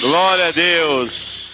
Glória a Deus.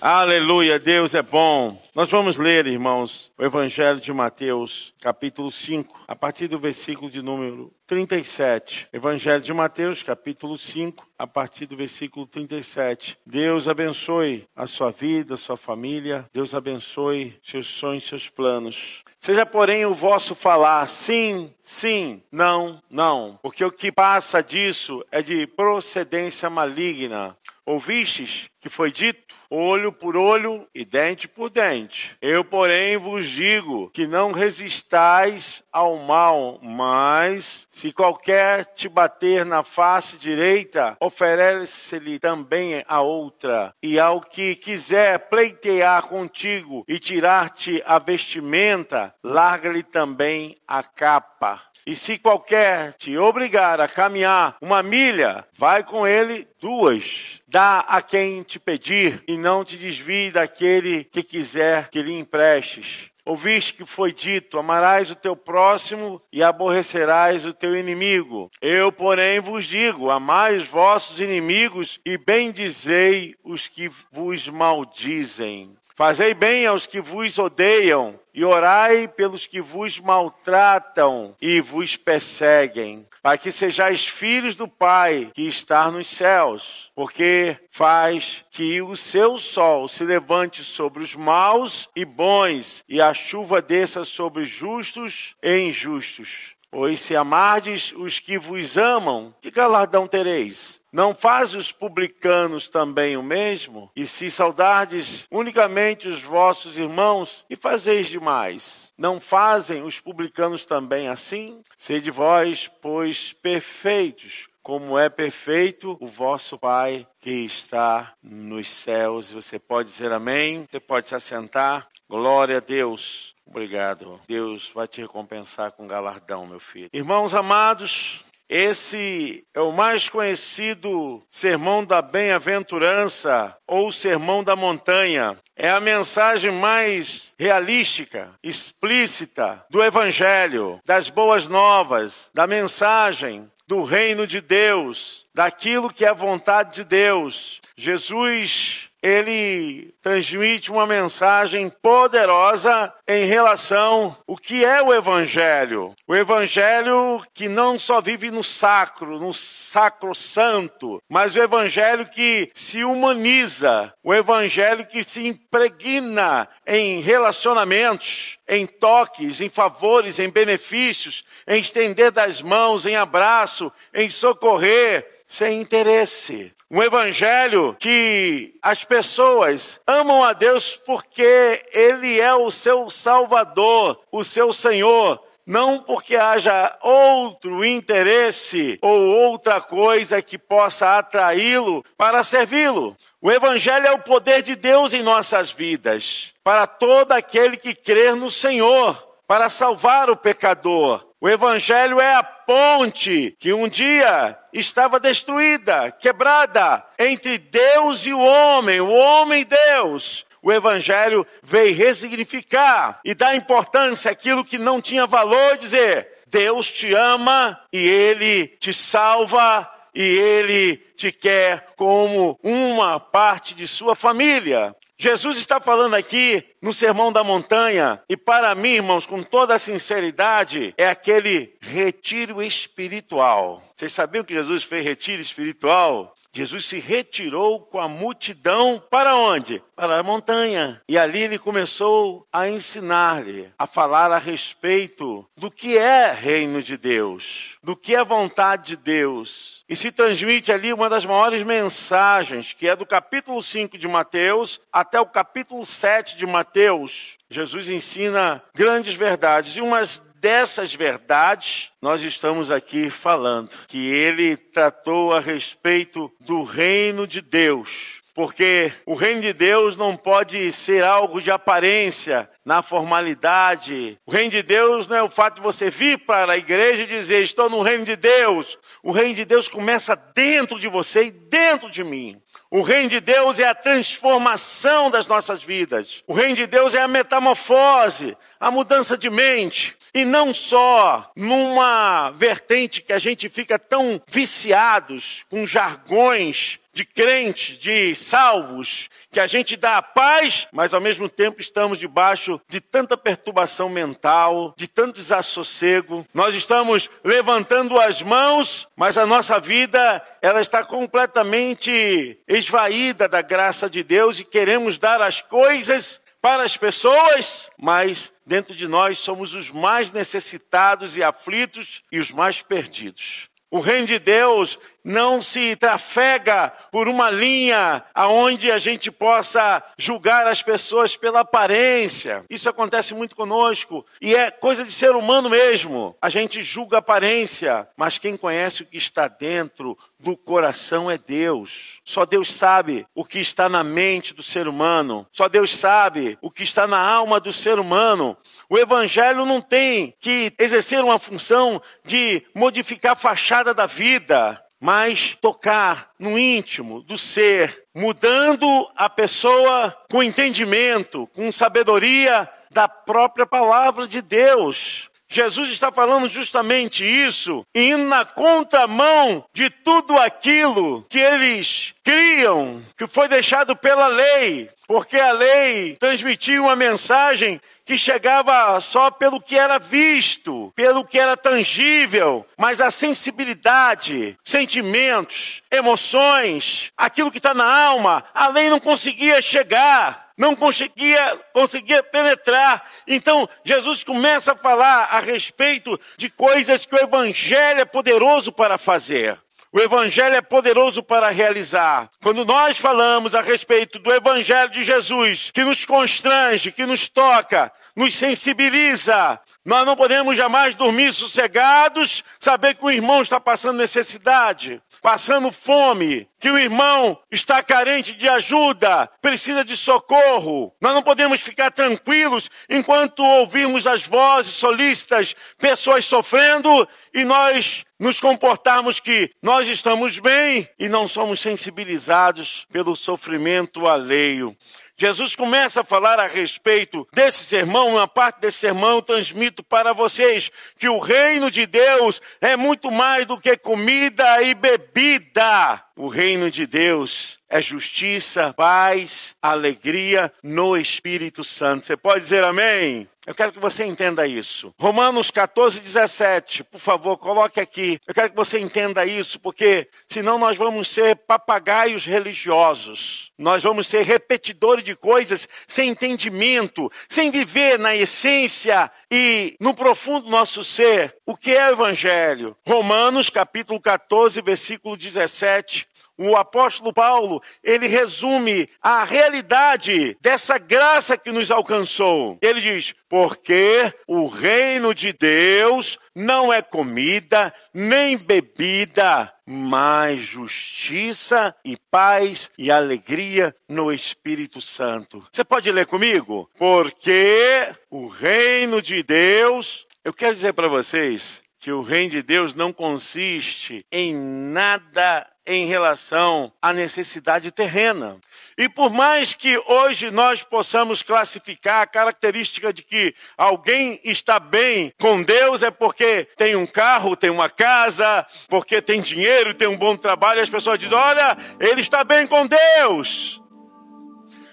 Aleluia, Deus é bom. Nós vamos ler, irmãos, o Evangelho de Mateus, capítulo 5, a partir do versículo de número 37. Evangelho de Mateus, capítulo 5, a partir do versículo 37. Deus abençoe a sua vida, a sua família. Deus abençoe seus sonhos, seus planos. Seja, porém, o vosso falar sim, sim, não, não. Porque o que passa disso é de procedência maligna. Ouvistes que foi dito, olho por olho e dente por dente. Eu, porém, vos digo que não resistais ao mal, mas se qualquer te bater na face direita, oferece-lhe também a outra. E ao que quiser pleitear contigo e tirar-te a vestimenta, larga-lhe também a capa. E se qualquer te obrigar a caminhar uma milha, vai com ele duas. Dá a quem te pedir e não te desvie daquele que quiser que lhe emprestes. Ouviste que foi dito: Amarás o teu próximo e aborrecerás o teu inimigo. Eu, porém, vos digo: Amai os vossos inimigos e bendizei os que vos maldizem. Fazei bem aos que vos odeiam e orai pelos que vos maltratam e vos perseguem, para que sejais filhos do Pai que está nos céus, porque faz que o seu sol se levante sobre os maus e bons, e a chuva desça sobre justos e injustos. Pois se amardes os que vos amam, que galardão tereis? Não faz os publicanos também o mesmo? E se saudardes unicamente os vossos irmãos, e fazeis demais? Não fazem os publicanos também assim? Sede vós, pois, perfeitos, como é perfeito o vosso Pai que está nos céus. Você pode dizer amém? Você pode se assentar. Glória a Deus. Obrigado. Deus vai te recompensar com galardão, meu filho. Irmãos amados, esse é o mais conhecido sermão da bem-aventurança ou sermão da montanha. É a mensagem mais realística, explícita do Evangelho, das boas novas, da mensagem do reino de Deus, daquilo que é a vontade de Deus. Jesus ele transmite uma mensagem poderosa em relação ao que é o evangelho. O evangelho que não só vive no sacro, no sacro santo, mas o evangelho que se humaniza, o evangelho que se impregna em relacionamentos, em toques, em favores, em benefícios, em estender das mãos, em abraço, em socorrer, sem interesse. Um evangelho que as pessoas amam a Deus porque Ele é o seu Salvador, o seu Senhor, não porque haja outro interesse ou outra coisa que possa atraí-lo para servi-lo. O Evangelho é o poder de Deus em nossas vidas, para todo aquele que crer no Senhor, para salvar o pecador. O Evangelho é a ponte que um dia estava destruída, quebrada entre Deus e o homem, o homem e Deus. O Evangelho veio ressignificar e dar importância àquilo que não tinha valor, dizer: Deus te ama e Ele te salva e Ele te quer como uma parte de sua família. Jesus está falando aqui no Sermão da Montanha, e para mim, irmãos, com toda a sinceridade, é aquele retiro espiritual. Vocês sabiam que Jesus fez retiro espiritual? Jesus se retirou com a multidão para onde? Para a montanha. E ali ele começou a ensinar-lhe, a falar a respeito do que é reino de Deus, do que é vontade de Deus. E se transmite ali uma das maiores mensagens, que é do capítulo 5 de Mateus até o capítulo 7 de Mateus. Jesus ensina grandes verdades e umas dessas verdades nós estamos aqui falando, que ele tratou a respeito do reino de Deus. Porque o reino de Deus não pode ser algo de aparência, na formalidade. O reino de Deus não é o fato de você vir para a igreja e dizer, estou no reino de Deus. O reino de Deus começa dentro de você e dentro de mim. O reino de Deus é a transformação das nossas vidas. O reino de Deus é a metamorfose, a mudança de mente. E não só numa vertente que a gente fica tão viciados com jargões de crentes, de salvos, que a gente dá a paz, mas ao mesmo tempo estamos debaixo de tanta perturbação mental, de tanto desassossego. Nós estamos levantando as mãos, mas a nossa vida ela está completamente esvaída da graça de Deus e queremos dar as coisas para as pessoas, mas dentro de nós somos os mais necessitados e aflitos e os mais perdidos. O reino de Deus não se trafega por uma linha aonde a gente possa julgar as pessoas pela aparência. Isso acontece muito conosco e é coisa de ser humano mesmo. A gente julga a aparência, mas quem conhece o que está dentro do coração é Deus. Só Deus sabe o que está na mente do ser humano. Só Deus sabe o que está na alma do ser humano. O evangelho não tem que exercer uma função de modificar a fachada da vida, mas tocar no íntimo do ser, mudando a pessoa com entendimento, com sabedoria da própria palavra de Deus. Jesus está falando justamente isso, indo na contramão de tudo aquilo que eles criam, que foi deixado pela lei, porque a lei transmitia uma mensagem que chegava só pelo que era visto, pelo que era tangível, mas a sensibilidade, sentimentos, emoções, aquilo que está na alma, a lei não conseguia chegar não conseguia, conseguia penetrar. Então, Jesus começa a falar a respeito de coisas que o Evangelho é poderoso para fazer. O Evangelho é poderoso para realizar. Quando nós falamos a respeito do Evangelho de Jesus, que nos constrange, que nos toca, nos sensibiliza, nós não podemos jamais dormir sossegados, saber que o irmão está passando necessidade, passando fome, que o irmão está carente de ajuda, precisa de socorro. Nós não podemos ficar tranquilos enquanto ouvirmos as vozes solícitas, pessoas sofrendo e nós nos comportarmos que nós estamos bem e não somos sensibilizados pelo sofrimento alheio. Jesus começa a falar a respeito desse sermão, uma parte desse sermão eu transmito para vocês que o reino de Deus é muito mais do que comida e bebida. O reino de Deus é justiça, paz, alegria no Espírito Santo. Você pode dizer amém? Eu quero que você entenda isso. Romanos 14, 17, por favor, coloque aqui. Eu quero que você entenda isso, porque senão nós vamos ser papagaios religiosos. Nós vamos ser repetidores de coisas sem entendimento, sem viver na essência e no profundo do nosso ser o que é o Evangelho. Romanos capítulo 14, versículo 17 o apóstolo Paulo, ele resume a realidade dessa graça que nos alcançou. Ele diz: porque o reino de Deus não é comida nem bebida, mas justiça e paz e alegria no Espírito Santo. Você pode ler comigo? Porque o reino de Deus, eu quero dizer para vocês que o reino de Deus não consiste em nada em relação à necessidade terrena. E por mais que hoje nós possamos classificar a característica de que alguém está bem com Deus é porque tem um carro, tem uma casa, porque tem dinheiro, tem um bom trabalho, as pessoas dizem: olha, ele está bem com Deus.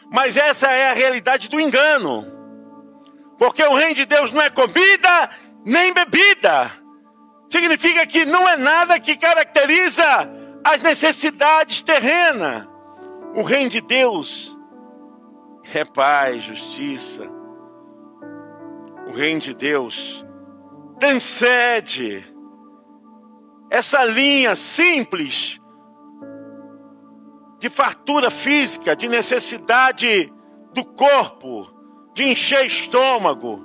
Mas essa é a realidade do engano. Porque o reino de Deus não é comida nem bebida. Significa que não é nada que caracteriza as necessidades terrenas. O reino de Deus é paz, justiça. O reino de Deus transcende essa linha simples de fartura física, de necessidade do corpo, de encher estômago.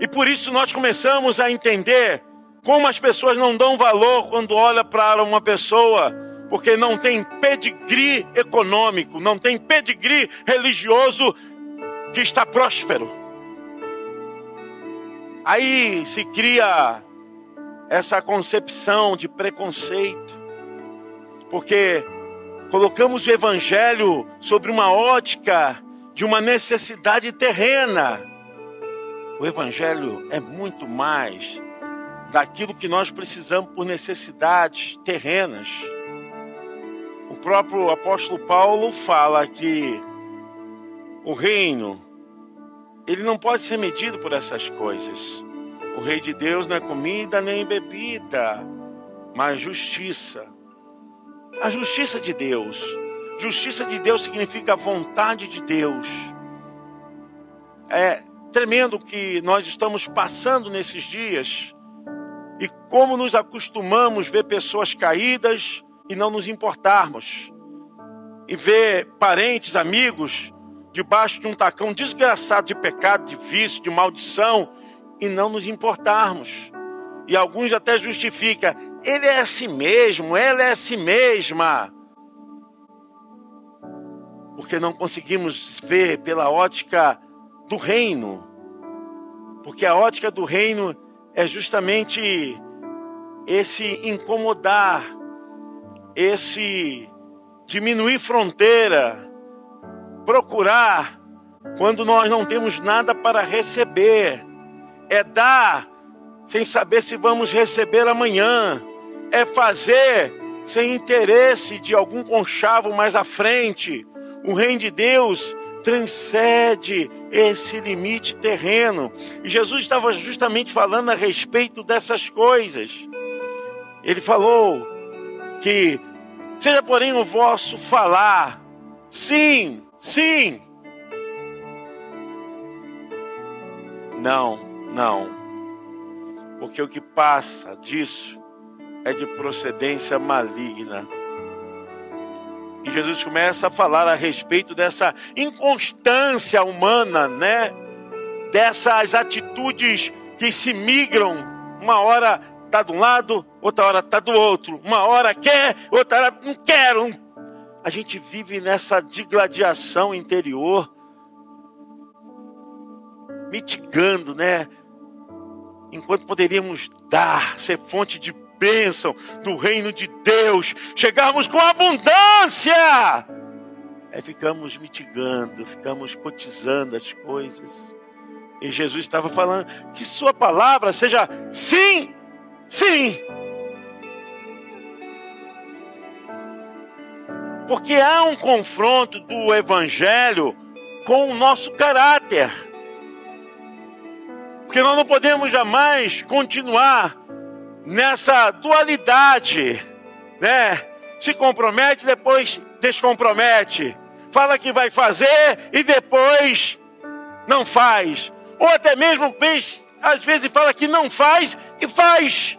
E por isso nós começamos a entender como as pessoas não dão valor quando olham para uma pessoa, porque não tem pedigree econômico, não tem pedigree religioso que está próspero. Aí se cria essa concepção de preconceito, porque colocamos o evangelho sobre uma ótica de uma necessidade terrena O Evangelho é muito mais daquilo que nós precisamos por necessidades terrenas. O próprio apóstolo Paulo fala que o reino ele não pode ser medido por essas coisas. O rei de Deus não é comida nem bebida, mas justiça. A justiça de Deus. Justiça de Deus significa a vontade de Deus. É tremendo que nós estamos passando nesses dias e como nos acostumamos ver pessoas caídas e não nos importarmos, e ver parentes, amigos debaixo de um tacão desgraçado de pecado, de vício, de maldição, e não nos importarmos. E alguns até justificam, ele é assim mesmo, ela é assim mesma. Porque não conseguimos ver pela ótica do reino. Porque a ótica do reino é justamente esse incomodar, esse diminuir fronteira, procurar quando nós não temos nada para receber, é dar sem saber se vamos receber amanhã, é fazer sem interesse de algum conchavo mais à frente. O reino de Deus transcende esse limite terreno. E Jesus estava justamente falando a respeito dessas coisas. Ele falou que seja porém o vosso falar, sim, sim. Não, não. Porque o que passa disso é de procedência maligna. E Jesus começa a falar a respeito dessa inconstância humana, né? Dessas atitudes que se migram, uma hora está de um lado, outra hora está do outro. Uma hora quer, outra hora não quero. A gente vive nessa digladiação interior, mitigando, né? Enquanto poderíamos dar, ser fonte de bênção do reino de Deus, chegarmos com abundância. Aí ficamos mitigando, ficamos cotizando as coisas. E Jesus estava falando que sua palavra seja sim, sim. Porque há um confronto do evangelho com o nosso caráter. Porque nós não podemos jamais continuar nessa dualidade, né? Se compromete, depois descompromete. Fala que vai fazer e depois não faz. Ou até mesmo às vezes fala que não faz e faz.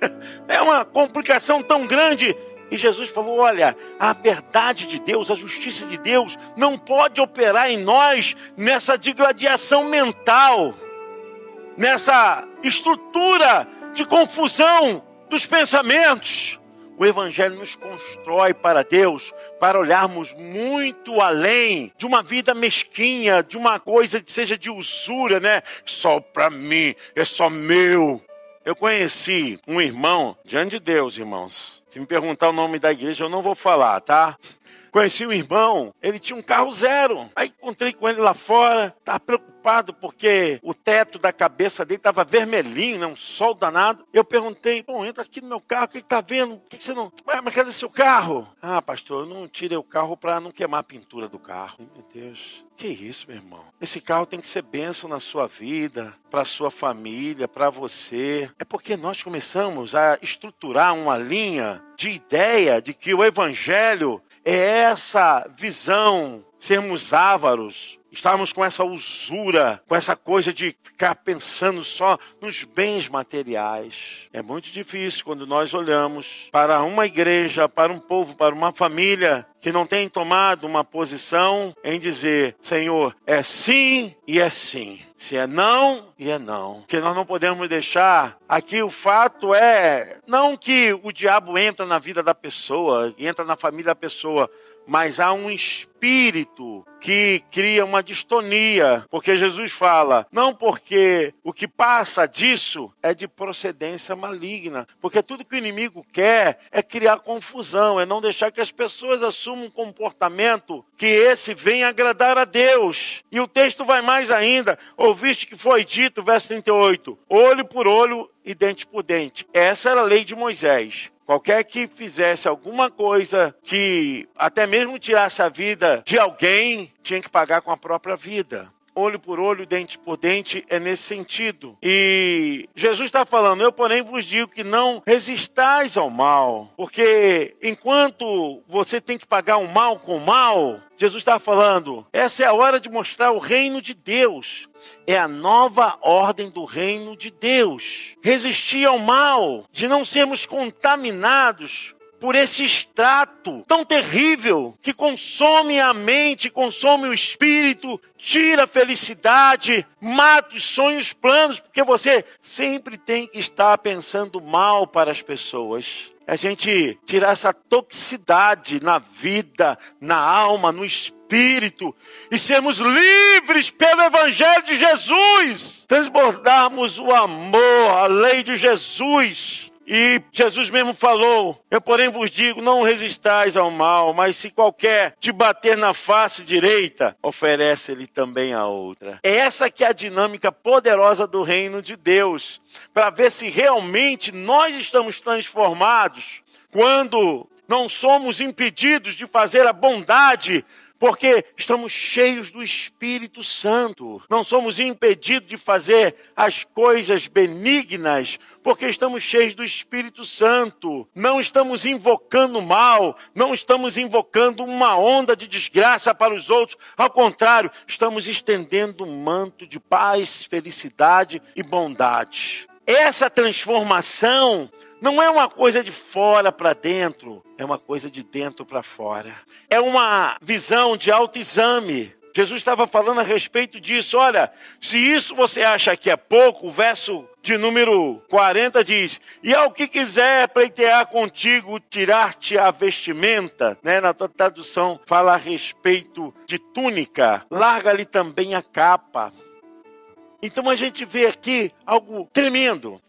É uma complicação tão grande. E Jesus falou: olha, a verdade de Deus, a justiça de Deus, não pode operar em nós nessa digladiação mental, nessa estrutura de confusão dos pensamentos. O Evangelho nos constrói para Deus, para olharmos muito além de uma vida mesquinha, de uma coisa que seja de usura, né? Só para mim, é só meu. Eu conheci um irmão, diante de Deus, irmãos. Se me perguntar o nome da igreja, eu não vou falar, tá? Conheci um irmão, ele tinha um carro zero. Aí encontrei com ele lá fora, estava preocupado porque o teto da cabeça dele estava vermelhinho, né? um sol danado. Eu perguntei, bom, entra aqui no meu carro, o que está vendo? O que, que, você não. Ué, mas cadê seu carro? Ah, pastor, eu não tirei o carro para não queimar a pintura do carro. Meu Deus. Que isso, meu irmão? Esse carro tem que ser bênção na sua vida, para sua família, para você. É porque nós começamos a estruturar uma linha de ideia de que o evangelho é essa visão, sermos ávaros, estarmos com essa usura, com essa coisa de ficar pensando só nos bens materiais. É muito difícil quando nós olhamos para uma igreja, para um povo, para uma família que não tem tomado uma posição em dizer: Senhor, é sim e é sim. Se é não, e é não. Que nós não podemos deixar. Aqui o fato é não que o diabo entra na vida da pessoa, entra na família da pessoa, mas há um espírito que cria uma distonia, porque Jesus fala, não porque o que passa disso é de procedência maligna, porque tudo que o inimigo quer é criar confusão, é não deixar que as pessoas assumam um comportamento que esse venha agradar a Deus. E o texto vai mais ainda, ouviste que foi dito, verso 38, olho por olho e dente por dente. Essa era a lei de Moisés. Qualquer que fizesse alguma coisa que até mesmo tirasse a vida de alguém, tinha que pagar com a própria vida olho por olho, dente por dente, é nesse sentido. E Jesus está falando: Eu, porém, vos digo que não resistais ao mal, porque enquanto você tem que pagar o mal com o mal, Jesus está falando: essa é a hora de mostrar o reino de Deus. É a nova ordem do reino de Deus. Resistir ao mal, de não sermos contaminados por esse extrato tão terrível que consome a mente, consome o espírito, tira a felicidade, mata os sonhos, planos, porque você sempre tem que estar pensando mal para as pessoas. A gente tirar essa toxicidade na vida, na alma, no espírito e sermos livres pelo Evangelho de Jesus, transbordarmos o amor, a lei de Jesus e Jesus mesmo falou: Eu, porém, vos digo: não resistais ao mal, mas se qualquer te bater na face direita, oferece-lhe também a outra. É essa que é a dinâmica poderosa do reino de Deus, para ver se realmente nós estamos transformados quando não somos impedidos de fazer a bondade porque estamos cheios do Espírito Santo. Não somos impedidos de fazer as coisas benignas, porque estamos cheios do Espírito Santo. Não estamos invocando mal, não estamos invocando uma onda de desgraça para os outros. Ao contrário, estamos estendendo um manto de paz, felicidade e bondade. Essa transformação não é uma coisa de fora para dentro, é uma coisa de dentro para fora. É uma visão de autoexame. Jesus estava falando a respeito disso. Olha, se isso você acha que é pouco, o verso de número 40 diz: E ao que quiser pleitear contigo, tirar-te a vestimenta, né? Na tua tradução fala a respeito de túnica, larga-lhe também a capa. Então a gente vê aqui algo tremendo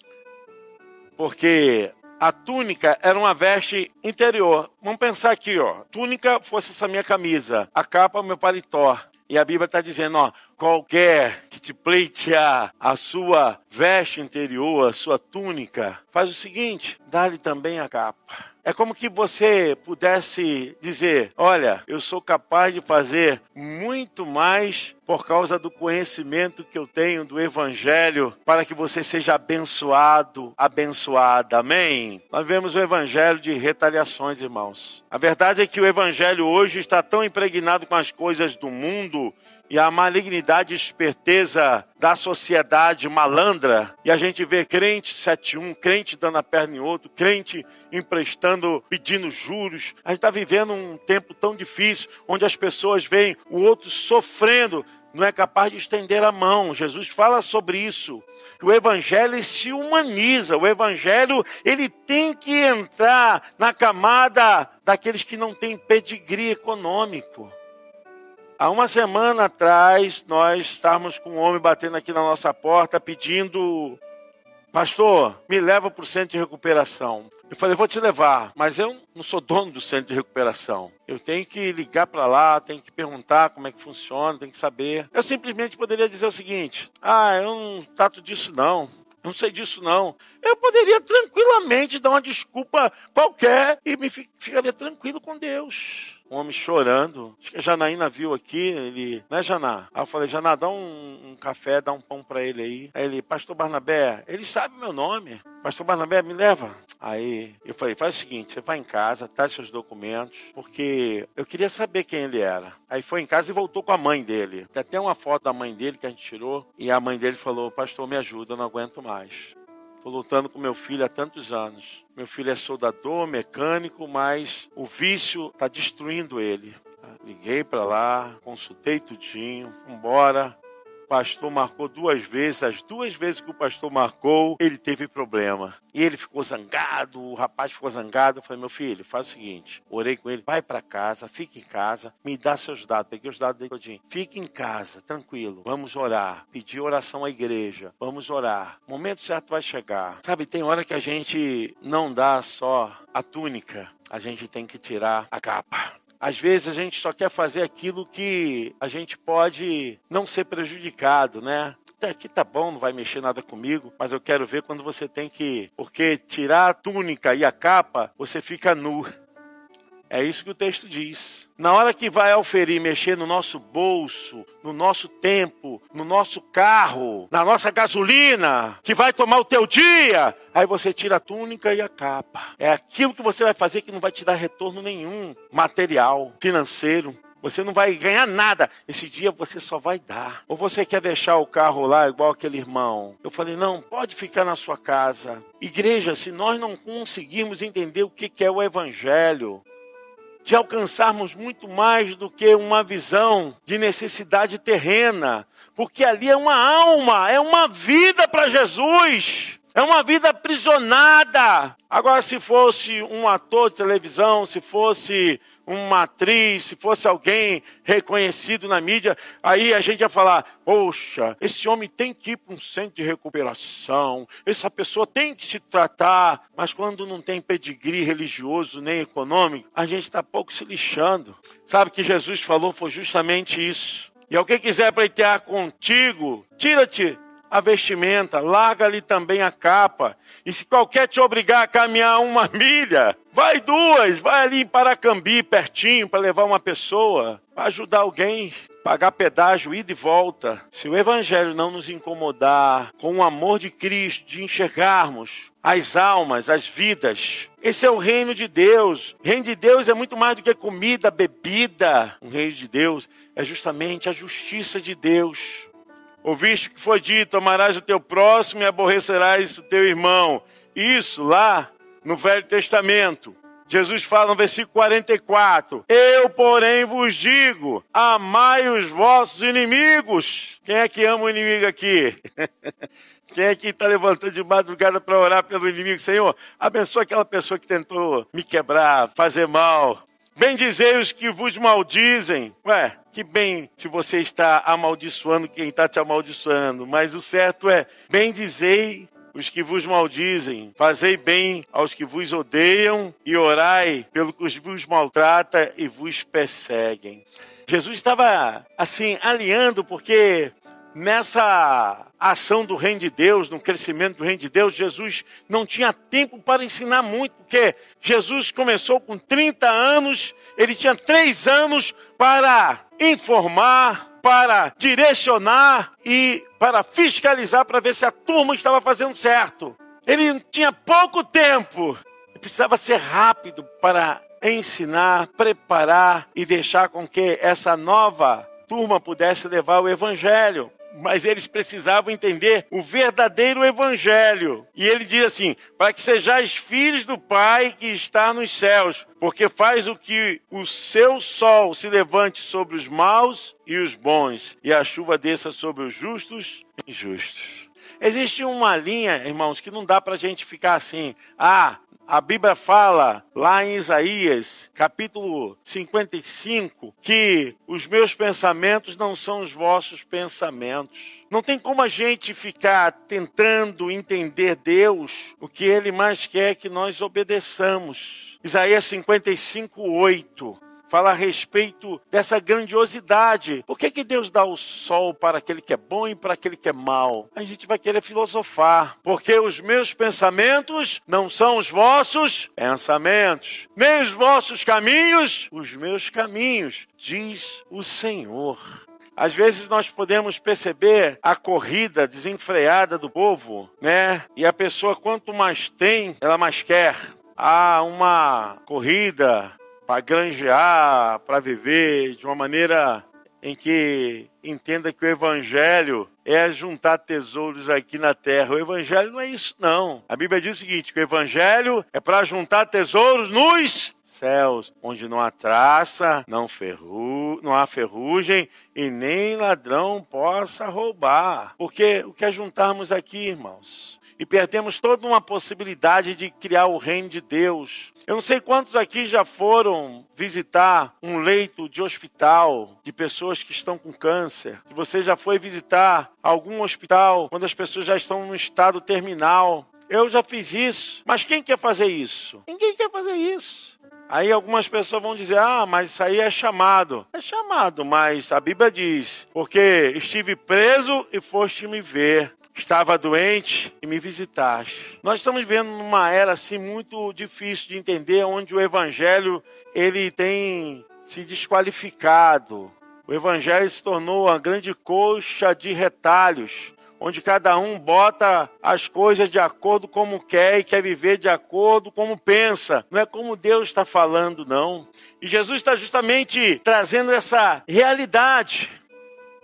porque a túnica era uma veste interior. Vamos pensar aqui, ó. Túnica fosse essa minha camisa, a capa meu paletó. E a Bíblia está dizendo, ó, qualquer que te pleitear a sua veste interior, a sua túnica, faz o seguinte, dá-lhe também a capa. É como que você pudesse dizer: Olha, eu sou capaz de fazer muito mais por causa do conhecimento que eu tenho do Evangelho, para que você seja abençoado, abençoada. Amém? Nós vemos o Evangelho de retaliações, irmãos. A verdade é que o Evangelho hoje está tão impregnado com as coisas do mundo e a malignidade e esperteza da sociedade malandra, e a gente vê crente 71, crente dando a perna em outro, crente emprestando, pedindo juros. A gente está vivendo um tempo tão difícil, onde as pessoas veem o outro sofrendo, não é capaz de estender a mão. Jesus fala sobre isso. O evangelho se humaniza, o evangelho ele tem que entrar na camada daqueles que não têm pedigree econômico. Há uma semana atrás, nós estávamos com um homem batendo aqui na nossa porta pedindo: Pastor, me leva para o centro de recuperação. Eu falei, vou te levar, mas eu não sou dono do centro de recuperação. Eu tenho que ligar para lá, tenho que perguntar como é que funciona, tenho que saber. Eu simplesmente poderia dizer o seguinte: ah, eu não trato disso não. Não sei disso não. Eu poderia tranquilamente dar uma desculpa qualquer e me ficaria tranquilo com Deus um homem chorando. Acho que a Janaína viu aqui, ele, né, Janá? Aí eu falei, Janá, dá um, um café, dá um pão para ele aí. Aí ele, Pastor Barnabé, ele sabe meu nome. Pastor Barnabé, me leva. Aí eu falei, faz o seguinte, você vai em casa, traz seus documentos, porque eu queria saber quem ele era. Aí foi em casa e voltou com a mãe dele. Tem até uma foto da mãe dele que a gente tirou, e a mãe dele falou, pastor, me ajuda, eu não aguento mais. Estou lutando com meu filho há tantos anos. Meu filho é soldador, mecânico, mas o vício está destruindo ele. Liguei para lá, consultei tudinho, embora. Pastor marcou duas vezes, as duas vezes que o pastor marcou, ele teve problema. E ele ficou zangado, o rapaz ficou zangado. Eu falei, meu filho, faz o seguinte, orei com ele, vai para casa, fica em casa, me dá seus dados. Peguei os dados dele todinho. Fique em casa, tranquilo, vamos orar. Pedir oração à igreja, vamos orar. O momento certo vai chegar. Sabe, tem hora que a gente não dá só a túnica, a gente tem que tirar a capa. Às vezes a gente só quer fazer aquilo que a gente pode não ser prejudicado, né? aqui tá bom, não vai mexer nada comigo, mas eu quero ver quando você tem que. Porque tirar a túnica e a capa, você fica nu. É isso que o texto diz. Na hora que vai auferir, mexer no nosso bolso, no nosso tempo, no nosso carro, na nossa gasolina, que vai tomar o teu dia, aí você tira a túnica e a capa. É aquilo que você vai fazer que não vai te dar retorno nenhum, material, financeiro. Você não vai ganhar nada. Esse dia você só vai dar. Ou você quer deixar o carro lá igual aquele irmão? Eu falei: não, pode ficar na sua casa. Igreja, se nós não conseguirmos entender o que é o Evangelho, de alcançarmos muito mais do que uma visão de necessidade terrena, porque ali é uma alma, é uma vida para Jesus. É uma vida aprisionada. Agora, se fosse um ator de televisão, se fosse uma atriz, se fosse alguém reconhecido na mídia, aí a gente ia falar: poxa, esse homem tem que ir para um centro de recuperação, essa pessoa tem que se tratar. Mas quando não tem pedigree religioso nem econômico, a gente está pouco se lixando. Sabe que Jesus falou foi justamente isso. E alguém quiser pleitear contigo, tira-te a vestimenta, larga-lhe também a capa. E se qualquer te obrigar a caminhar uma milha, vai duas, vai ali em Paracambi, pertinho, para levar uma pessoa, para ajudar alguém, pagar pedágio, ida e volta. Se o evangelho não nos incomodar com o amor de Cristo, de enxergarmos as almas, as vidas, esse é o reino de Deus. O reino de Deus é muito mais do que comida, bebida. O reino de Deus é justamente a justiça de Deus Ouviste que foi dito: amarás o teu próximo e aborrecerás o teu irmão. Isso lá no Velho Testamento. Jesus fala no versículo 44: Eu, porém, vos digo: amai os vossos inimigos. Quem é que ama o inimigo aqui? Quem é que está levantando de madrugada para orar pelo inimigo? Senhor, abençoa aquela pessoa que tentou me quebrar, fazer mal. Bendizei os que vos maldizem. Ué, que bem se você está amaldiçoando quem está te amaldiçoando. Mas o certo é, bendizei os que vos maldizem, fazei bem aos que vos odeiam e orai pelo que vos maltrata e vos perseguem. Jesus estava assim alinhando porque nessa ação do reino de Deus, no crescimento do reino de Deus, Jesus não tinha tempo para ensinar muito, porque Jesus começou com 30 anos, ele tinha três anos para informar, para direcionar e para fiscalizar para ver se a turma estava fazendo certo. Ele tinha pouco tempo, precisava ser rápido para ensinar, preparar e deixar com que essa nova turma pudesse levar o evangelho mas eles precisavam entender o verdadeiro evangelho. E ele diz assim: para que sejais filhos do Pai que está nos céus, porque faz o que o seu sol se levante sobre os maus e os bons, e a chuva desça sobre os justos e injustos. Existe uma linha, irmãos, que não dá para a gente ficar assim, ah, a Bíblia fala lá em Isaías, capítulo 55, que os meus pensamentos não são os vossos pensamentos. Não tem como a gente ficar tentando entender Deus, o que ele mais quer que nós obedeçamos. Isaías 55, 8 fala a respeito dessa grandiosidade. Por que, que Deus dá o sol para aquele que é bom e para aquele que é mal? A gente vai querer filosofar. Porque os meus pensamentos não são os vossos pensamentos, nem os vossos caminhos, os meus caminhos, diz o Senhor. Às vezes nós podemos perceber a corrida desenfreada do povo, né? E a pessoa quanto mais tem, ela mais quer. Há uma corrida para granjear, para viver de uma maneira em que entenda que o evangelho é juntar tesouros aqui na terra. O evangelho não é isso, não. A Bíblia diz o seguinte: que o evangelho é para juntar tesouros nos céus, onde não há traça, não, ferru, não há ferrugem e nem ladrão possa roubar. Porque o que é juntarmos aqui, irmãos? E perdemos toda uma possibilidade de criar o reino de Deus. Eu não sei quantos aqui já foram visitar um leito de hospital de pessoas que estão com câncer. Se você já foi visitar algum hospital quando as pessoas já estão no estado terminal. Eu já fiz isso. Mas quem quer fazer isso? Ninguém quer fazer isso. Aí algumas pessoas vão dizer: ah, mas isso aí é chamado. É chamado, mas a Bíblia diz: porque estive preso e foste me ver. Estava doente e me visitaste. Nós estamos vivendo numa era assim muito difícil de entender, onde o evangelho ele tem se desqualificado. O evangelho se tornou uma grande coxa de retalhos, onde cada um bota as coisas de acordo como quer e quer viver de acordo como pensa. Não é como Deus está falando, não. E Jesus está justamente trazendo essa realidade.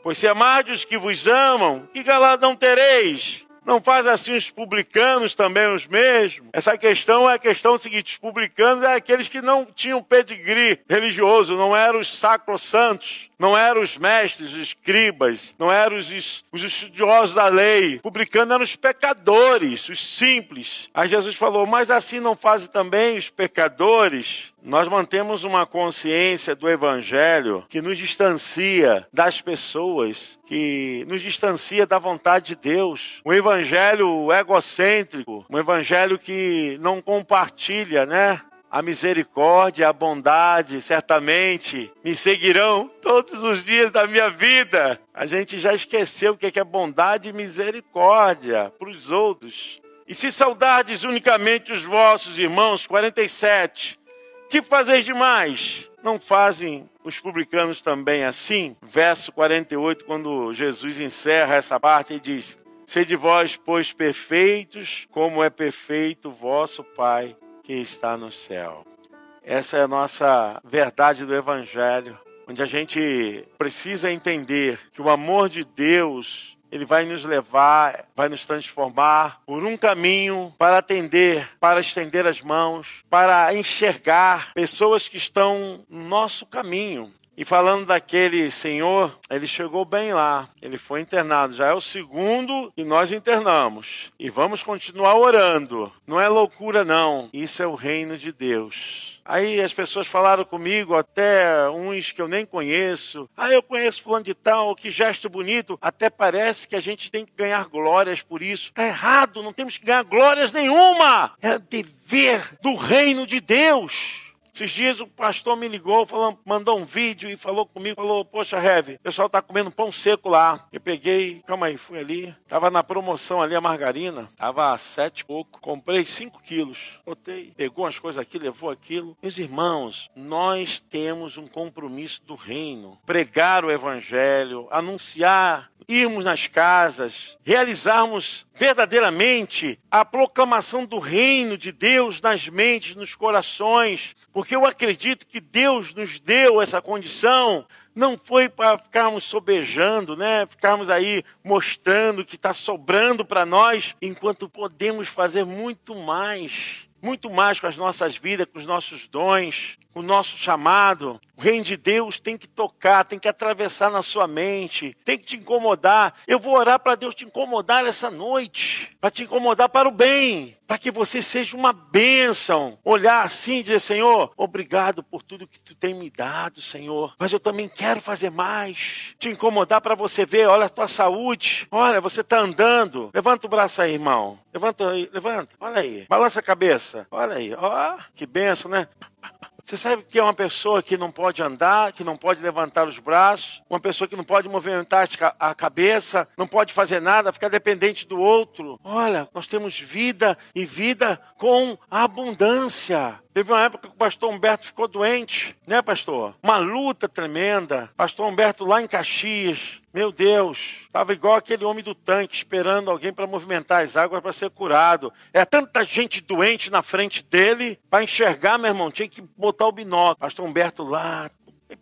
Pois se amardes os que vos amam, que galadão tereis? Não faz assim os publicanos também os mesmos? Essa questão é a questão seguinte: os publicanos é aqueles que não tinham pedigree religioso, não eram os sacrosantos, não eram os mestres, os escribas, não eram os, os estudiosos da lei. Publicano eram os pecadores, os simples. Aí Jesus falou: Mas assim não fazem também os pecadores? Nós mantemos uma consciência do Evangelho que nos distancia das pessoas, que nos distancia da vontade de Deus. Um Evangelho egocêntrico, um Evangelho que não compartilha, né? a misericórdia, a bondade, certamente me seguirão todos os dias da minha vida. A gente já esqueceu o que é bondade e misericórdia para os outros. E se saudardes unicamente os vossos irmãos, 47, que fazeis demais? Não fazem os publicanos também assim? Verso 48, quando Jesus encerra essa parte, e diz: Sede vós, pois, perfeitos, como é perfeito vosso Pai que está no céu. Essa é a nossa verdade do Evangelho, onde a gente precisa entender que o amor de Deus ele vai nos levar, vai nos transformar por um caminho para atender, para estender as mãos, para enxergar pessoas que estão no nosso caminho. E falando daquele senhor, ele chegou bem lá, ele foi internado. Já é o segundo que nós internamos. E vamos continuar orando. Não é loucura, não. Isso é o reino de Deus. Aí as pessoas falaram comigo, até uns que eu nem conheço. Ah, eu conheço fulano de tal, que gesto bonito. Até parece que a gente tem que ganhar glórias por isso. Está errado, não temos que ganhar glórias nenhuma. É dever do reino de Deus. Esses dias o pastor me ligou, falou, mandou um vídeo e falou comigo, falou, poxa, Heavy, o pessoal tá comendo pão seco lá. Eu peguei, calma aí, fui ali, tava na promoção ali a margarina, tava a sete e pouco, comprei cinco quilos, botei, pegou as coisas aqui, levou aquilo. Meus irmãos, nós temos um compromisso do reino, pregar o evangelho, anunciar irmos nas casas, realizarmos verdadeiramente a proclamação do reino de Deus nas mentes, nos corações, porque eu acredito que Deus nos deu essa condição. Não foi para ficarmos sobejando, né? Ficarmos aí mostrando que está sobrando para nós, enquanto podemos fazer muito mais muito mais com as nossas vidas, com os nossos dons, com o nosso chamado. O reino de Deus tem que tocar, tem que atravessar na sua mente, tem que te incomodar. Eu vou orar para Deus te incomodar essa noite, para te incomodar para o bem, para que você seja uma bênção. Olhar assim e dizer: Senhor, obrigado por tudo que tu tem me dado, Senhor, mas eu também quero fazer mais. Te incomodar para você ver: olha a tua saúde, olha, você está andando. Levanta o braço aí, irmão. Levanta aí, levanta, olha aí, balança a cabeça, olha aí, ó, que benção, né? Você sabe que é uma pessoa que não pode andar, que não pode levantar os braços, uma pessoa que não pode movimentar a cabeça, não pode fazer nada, ficar dependente do outro. Olha, nós temos vida e vida com abundância. Teve uma época que o pastor Humberto ficou doente, né, pastor? Uma luta tremenda. Pastor Humberto lá em Caxias, meu Deus, estava igual aquele homem do tanque esperando alguém para movimentar as águas para ser curado. É tanta gente doente na frente dele para enxergar, meu irmão, tinha que botar o binóculo. Pastor Humberto lá,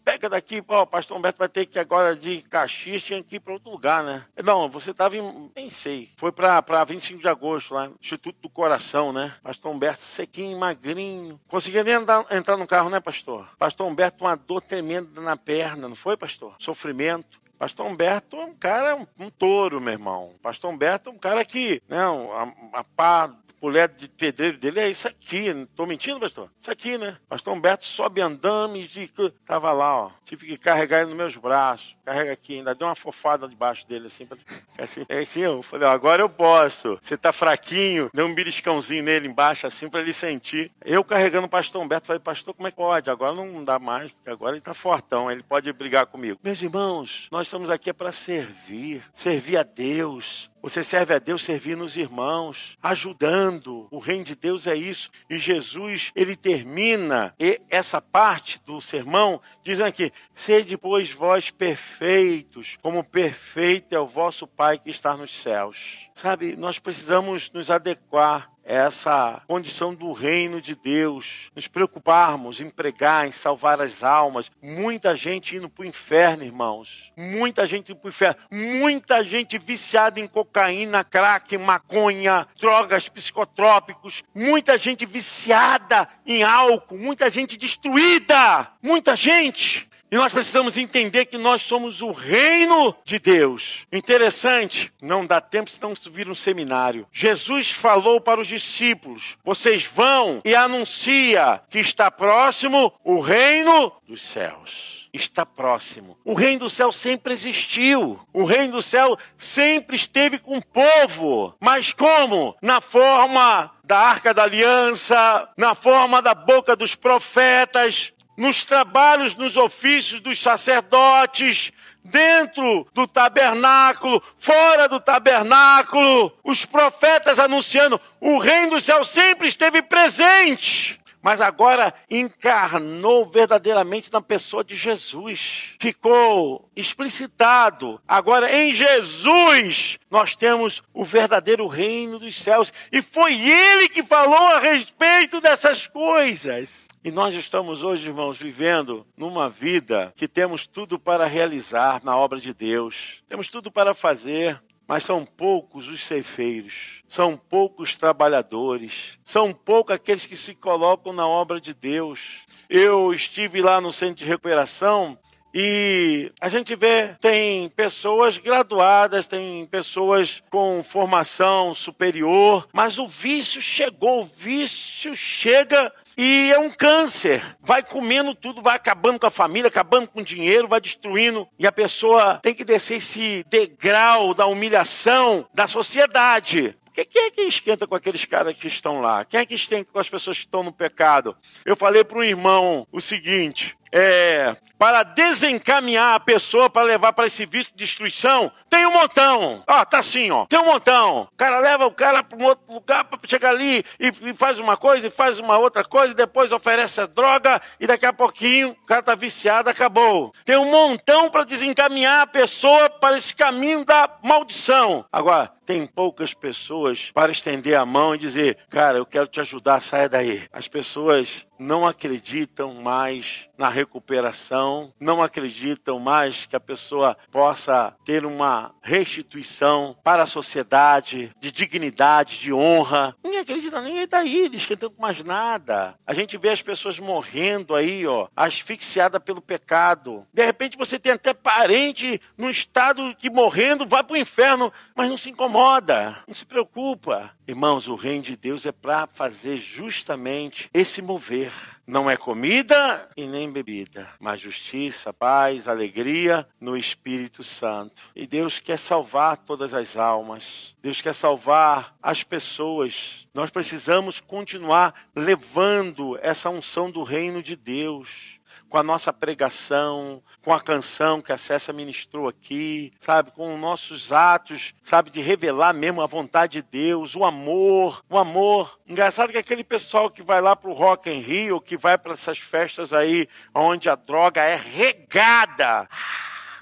chega daqui, ó, o pastor Humberto vai ter que agora de Caxias, tinha que ir para outro lugar, né? Não, você estava em, nem sei, foi para 25 de agosto lá, Instituto do Coração, né? Pastor Humberto sequinho, magrinho, conseguia nem andar, entrar no carro, né, pastor? Pastor Humberto, uma dor tremenda na perna, não foi, pastor? Sofrimento. Pastor Humberto é um cara, um, um touro, meu irmão. Pastor Humberto é um cara que, né, a, a pá mulher de pedreiro dele é isso aqui. Não tô mentindo, pastor? Isso aqui, né? Pastor Humberto sobe andames de. Tava lá, ó. Tive que carregar ele nos meus braços. Carrega aqui, ainda deu uma fofada debaixo dele, assim. Pra... assim, é assim eu falei, ó, agora eu posso. Você tá fraquinho, deu um beliscãozinho nele embaixo, assim, para ele sentir. Eu carregando o pastor Humberto, falei, pastor, como é que pode? Agora não dá mais, porque agora ele tá fortão, ele pode brigar comigo. Meus irmãos, nós estamos aqui é para servir, servir a Deus, você serve a Deus servindo os irmãos, ajudando. O reino de Deus é isso. E Jesus, ele termina essa parte do sermão dizendo aqui: Sede, pois, vós perfeitos, como perfeito é o vosso Pai que está nos céus. Sabe, nós precisamos nos adequar essa condição do reino de Deus, nos preocuparmos em pregar, em salvar as almas. Muita gente indo para o inferno, irmãos. Muita gente indo para o inferno. Muita gente viciada em cocaína, crack, maconha, drogas psicotrópicos. Muita gente viciada em álcool. Muita gente destruída. Muita gente. E nós precisamos entender que nós somos o reino de Deus. Interessante, não dá tempo senão vir um seminário. Jesus falou para os discípulos: vocês vão e anuncia que está próximo o reino dos céus está próximo. O reino do céu sempre existiu. O reino do céu sempre esteve com o povo. Mas como? Na forma da arca da aliança, na forma da boca dos profetas, nos trabalhos, nos ofícios dos sacerdotes, dentro do tabernáculo, fora do tabernáculo, os profetas anunciando, o reino do céu sempre esteve presente. Mas agora encarnou verdadeiramente na pessoa de Jesus. Ficou explicitado. Agora em Jesus nós temos o verdadeiro reino dos céus. E foi ele que falou a respeito dessas coisas. E nós estamos hoje, irmãos, vivendo numa vida que temos tudo para realizar na obra de Deus. Temos tudo para fazer, mas são poucos os ceifeiros, são poucos trabalhadores, são poucos aqueles que se colocam na obra de Deus. Eu estive lá no centro de recuperação e a gente vê, tem pessoas graduadas, tem pessoas com formação superior, mas o vício chegou, o vício chega e é um câncer. Vai comendo tudo, vai acabando com a família, acabando com o dinheiro, vai destruindo. E a pessoa tem que descer esse degrau da humilhação da sociedade. Porque quem é que esquenta com aqueles caras que estão lá? Quem é que esquenta com as pessoas que estão no pecado? Eu falei para um irmão o seguinte: é, para desencaminhar a pessoa para levar para esse vício de destruição, tem um montão. Ó, tá assim, ó. Tem um montão. O cara leva o cara para um outro lugar para chegar ali e, e, faz uma coisa e faz uma outra coisa e depois oferece a droga e daqui a pouquinho o cara tá viciado, acabou. Tem um montão para desencaminhar a pessoa para esse caminho da maldição. Agora, tem poucas pessoas para estender a mão e dizer, cara, eu quero te ajudar, saia daí. As pessoas não acreditam mais na recuperação, não acreditam mais que a pessoa possa ter uma restituição para a sociedade de dignidade, de honra. Ninguém acredita, ninguém está aí esquentando mais nada. A gente vê as pessoas morrendo aí, ó, asfixiada pelo pecado. De repente você tem até parente num estado que morrendo vai para o inferno, mas não se incomoda, não se preocupa. Irmãos, o reino de Deus é para fazer justamente esse mover. Não é comida e nem bebida, mas justiça, paz, alegria no Espírito Santo. E Deus quer salvar todas as almas. Deus quer salvar as pessoas. Nós precisamos continuar levando essa unção do reino de Deus com a nossa pregação, com a canção que a Cessa ministrou aqui, sabe, com os nossos atos, sabe, de revelar mesmo a vontade de Deus, o amor, o amor. Engraçado que aquele pessoal que vai lá pro Rock in Rio, que vai para essas festas aí onde a droga é regada.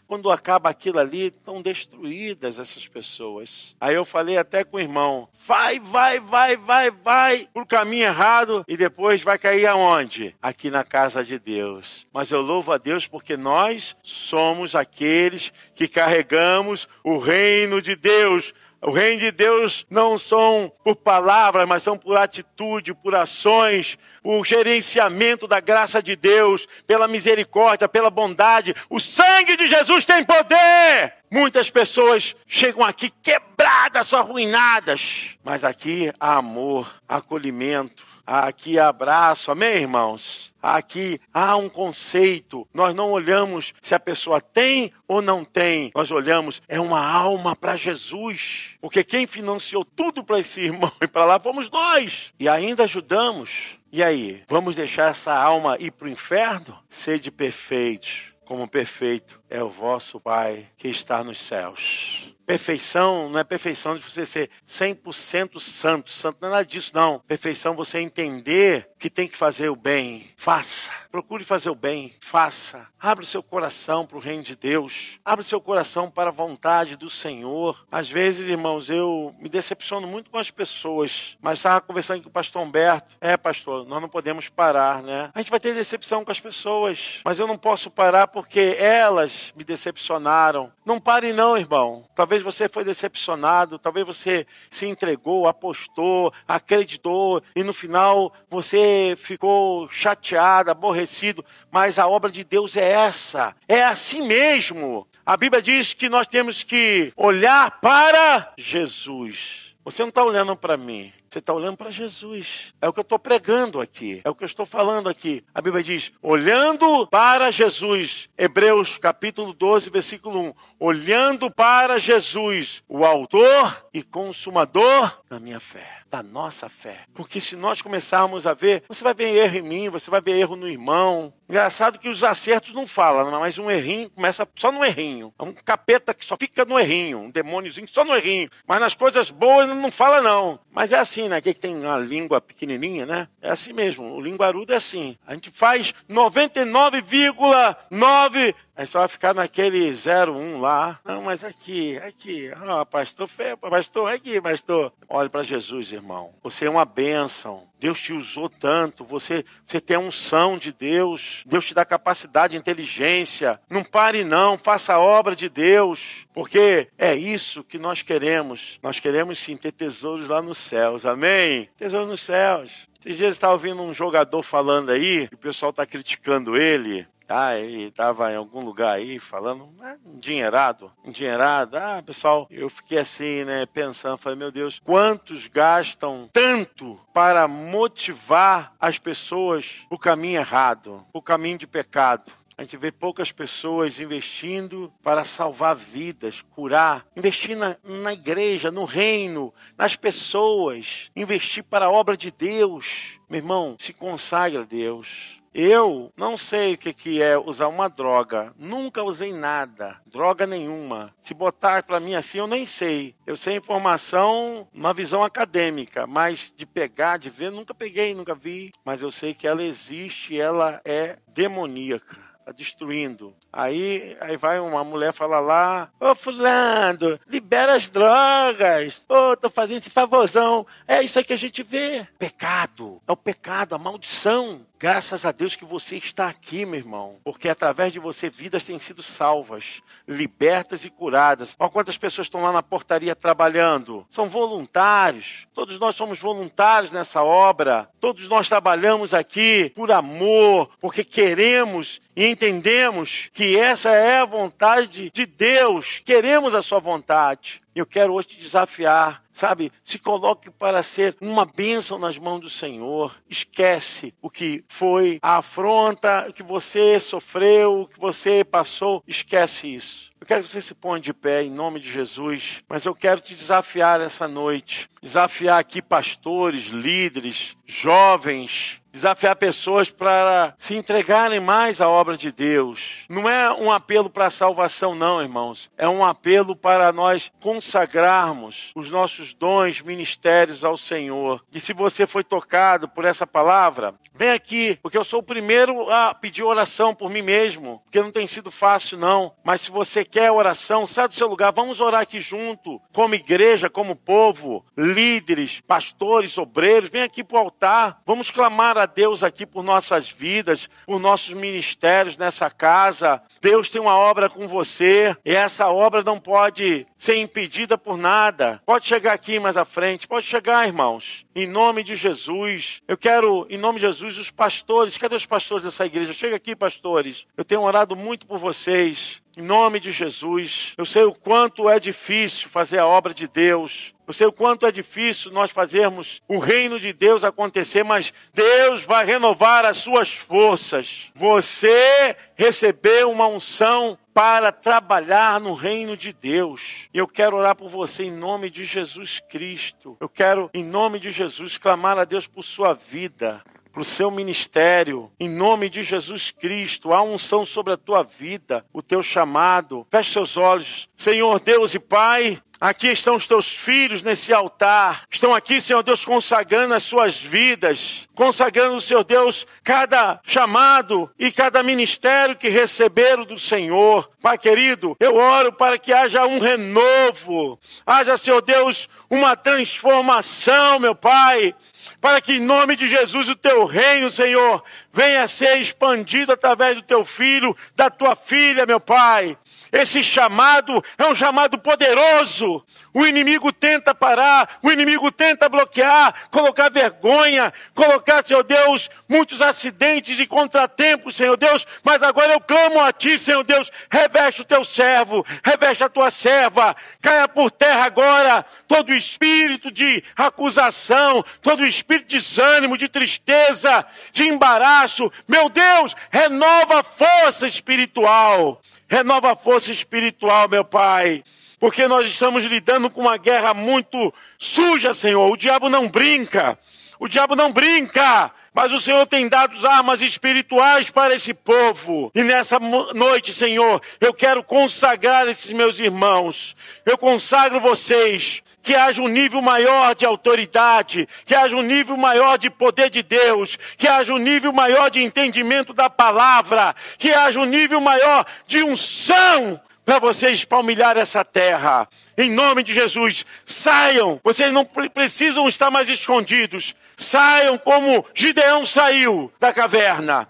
Quando acaba aquilo ali, estão destruídas essas pessoas. Aí eu falei até com o irmão: vai, vai, vai, vai, vai pro caminho errado e depois vai cair aonde? Aqui na casa de Deus. Mas eu louvo a Deus porque nós somos aqueles que carregamos o reino de Deus o reino de Deus não são por palavras, mas são por atitude, por ações, por gerenciamento da graça de Deus, pela misericórdia, pela bondade. O sangue de Jesus tem poder. Muitas pessoas chegam aqui quebradas, arruinadas, mas aqui há amor, acolhimento, Aqui abraço, amém, irmãos? Aqui há um conceito. Nós não olhamos se a pessoa tem ou não tem. Nós olhamos, é uma alma para Jesus. Porque quem financiou tudo para esse irmão e para lá fomos nós. E ainda ajudamos. E aí, vamos deixar essa alma ir para o inferno? Sede perfeitos, como perfeito é o vosso Pai que está nos céus. Perfeição não é perfeição de você ser 100% santo. Santo não é nada disso, não. Perfeição é você entender que tem que fazer o bem. Faça. Procure fazer o bem. Faça. Abre o seu coração para o reino de Deus. Abre o seu coração para a vontade do Senhor. Às vezes, irmãos, eu me decepciono muito com as pessoas. Mas estava conversando com o pastor Humberto. É, pastor, nós não podemos parar, né? A gente vai ter decepção com as pessoas. Mas eu não posso parar porque elas me decepcionaram. Não pare, não, irmão. Talvez você foi decepcionado, talvez você se entregou, apostou, acreditou e no final você ficou chateado, aborrecido, mas a obra de Deus é essa, é assim mesmo. A Bíblia diz que nós temos que olhar para Jesus. Você não está olhando para mim. Você está olhando para Jesus. É o que eu estou pregando aqui. É o que eu estou falando aqui. A Bíblia diz: olhando para Jesus. Hebreus capítulo 12, versículo 1. Olhando para Jesus, o autor e consumador da minha fé da nossa fé. Porque se nós começarmos a ver, você vai ver erro em mim, você vai ver erro no irmão. Engraçado que os acertos não falam, mas um errinho começa só no errinho. É um capeta que só fica no errinho, um demôniozinho só no errinho. Mas nas coisas boas não fala não. Mas é assim, né? Que tem uma língua pequenininha, né? É assim mesmo. O linguarudo é assim. A gente faz 99,9 Aí só vai ficar naquele 01 lá. Não, mas aqui, aqui. Ah, pastor, pastor, aqui, pastor. Olhe para Jesus, irmão. Você é uma bênção. Deus te usou tanto. Você, você tem a unção de Deus. Deus te dá capacidade, inteligência. Não pare, não. Faça a obra de Deus. Porque é isso que nós queremos. Nós queremos sim ter tesouros lá nos céus. Amém? Tesouros nos céus. Esses dias estava ouvindo um jogador falando aí, que o pessoal está criticando ele. Ah, ele estava em algum lugar aí falando, ah, endinheirado, endinheirado. Ah, pessoal, eu fiquei assim, né, pensando, falei, meu Deus, quantos gastam tanto para motivar as pessoas o caminho errado, o caminho de pecado? A gente vê poucas pessoas investindo para salvar vidas, curar, investir na, na, igreja, no reino, nas pessoas, investir para a obra de Deus. Meu irmão, se consagre a Deus. Eu não sei o que, que é usar uma droga. Nunca usei nada, droga nenhuma. Se botar para mim assim, eu nem sei. Eu sei informação, uma visão acadêmica, mas de pegar, de ver, nunca peguei, nunca vi. Mas eu sei que ela existe, ela é demoníaca tá destruindo. Aí, aí vai uma mulher falar lá, ô fulano, libera as drogas, ô, tô fazendo esse favorzão. É isso aí que a gente vê. Pecado, é o pecado, a maldição. Graças a Deus que você está aqui, meu irmão, porque através de você vidas têm sido salvas, libertas e curadas. Olha quantas pessoas estão lá na portaria trabalhando. São voluntários. Todos nós somos voluntários nessa obra. Todos nós trabalhamos aqui por amor, porque queremos e entendemos que essa é a vontade de Deus. Queremos a sua vontade. Eu quero hoje te desafiar, sabe? Se coloque para ser uma bênção nas mãos do Senhor. Esquece o que foi a afronta, o que você sofreu, o que você passou. Esquece isso. Quero que você se ponha de pé em nome de Jesus, mas eu quero te desafiar essa noite. Desafiar aqui pastores, líderes, jovens, desafiar pessoas para se entregarem mais à obra de Deus. Não é um apelo para a salvação, não, irmãos. É um apelo para nós consagrarmos os nossos dons, ministérios ao Senhor. E se você foi tocado por essa palavra, vem aqui, porque eu sou o primeiro a pedir oração por mim mesmo, porque não tem sido fácil, não. Mas se você quer oração, sai do seu lugar, vamos orar aqui junto, como igreja, como povo, líderes, pastores, obreiros, vem aqui para o altar, vamos clamar a Deus aqui por nossas vidas, por nossos ministérios nessa casa. Deus tem uma obra com você e essa obra não pode ser impedida por nada. Pode chegar aqui mais à frente, pode chegar, irmãos. Em nome de Jesus. Eu quero, em nome de Jesus, os pastores. Cadê os pastores dessa igreja? Chega aqui, pastores. Eu tenho orado muito por vocês. Em nome de Jesus. Eu sei o quanto é difícil fazer a obra de Deus. Eu sei o quanto é difícil nós fazermos o reino de Deus acontecer, mas Deus vai renovar as suas forças. Você recebeu uma unção para trabalhar no reino de Deus. E eu quero orar por você em nome de Jesus Cristo. Eu quero, em nome de Jesus, clamar a Deus por sua vida para o seu ministério, em nome de Jesus Cristo, a unção sobre a tua vida, o teu chamado. Feche seus olhos, Senhor Deus e Pai. Aqui estão os teus filhos nesse altar. Estão aqui, Senhor Deus, consagrando as suas vidas, consagrando, Senhor Deus, cada chamado e cada ministério que receberam do Senhor. Pai querido, eu oro para que haja um renovo, haja, Senhor Deus, uma transformação, meu Pai para que em nome de Jesus o teu reino, Senhor, venha ser expandido através do teu filho, da tua filha, meu Pai. Esse chamado é um chamado poderoso. O inimigo tenta parar, o inimigo tenta bloquear, colocar vergonha, colocar, Senhor Deus, muitos acidentes e contratempos, Senhor Deus. Mas agora eu clamo a Ti, Senhor Deus, reveste o teu servo, reveste a tua serva, caia por terra agora todo espírito de acusação, todo espírito de desânimo, de tristeza, de embaraço. Meu Deus, renova a força espiritual. Renova a força espiritual, meu Pai. Porque nós estamos lidando com uma guerra muito suja, Senhor. O diabo não brinca. O diabo não brinca. Mas o Senhor tem dado armas espirituais para esse povo. E nessa noite, Senhor, eu quero consagrar esses meus irmãos. Eu consagro vocês que haja um nível maior de autoridade, que haja um nível maior de poder de Deus, que haja um nível maior de entendimento da palavra, que haja um nível maior de unção para vocês palmilhar essa terra. Em nome de Jesus, saiam. Vocês não precisam estar mais escondidos. Saiam como Gideão saiu da caverna.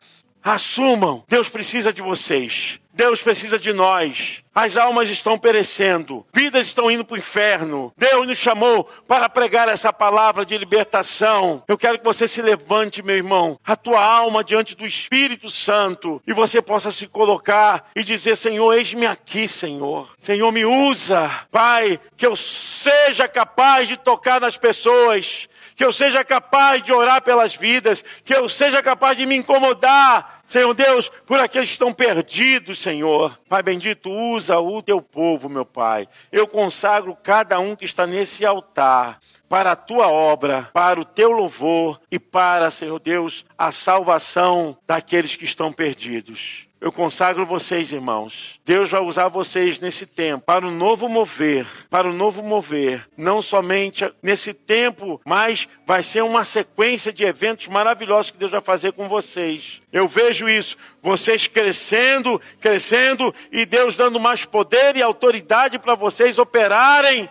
Assumam. Deus precisa de vocês. Deus precisa de nós. As almas estão perecendo, vidas estão indo para o inferno. Deus nos chamou para pregar essa palavra de libertação. Eu quero que você se levante, meu irmão, a tua alma diante do Espírito Santo e você possa se colocar e dizer: Senhor, eis-me aqui, Senhor. Senhor, me usa, Pai, que eu seja capaz de tocar nas pessoas que eu seja capaz de orar pelas vidas, que eu seja capaz de me incomodar, Senhor Deus, por aqueles que estão perdidos, Senhor. Pai bendito, usa o teu povo, meu Pai. Eu consagro cada um que está nesse altar para a tua obra, para o teu louvor e para, Senhor Deus, a salvação daqueles que estão perdidos. Eu consagro vocês, irmãos. Deus vai usar vocês nesse tempo para o novo mover, para o novo mover. Não somente nesse tempo, mas vai ser uma sequência de eventos maravilhosos que Deus vai fazer com vocês. Eu vejo isso, vocês crescendo, crescendo e Deus dando mais poder e autoridade para vocês operarem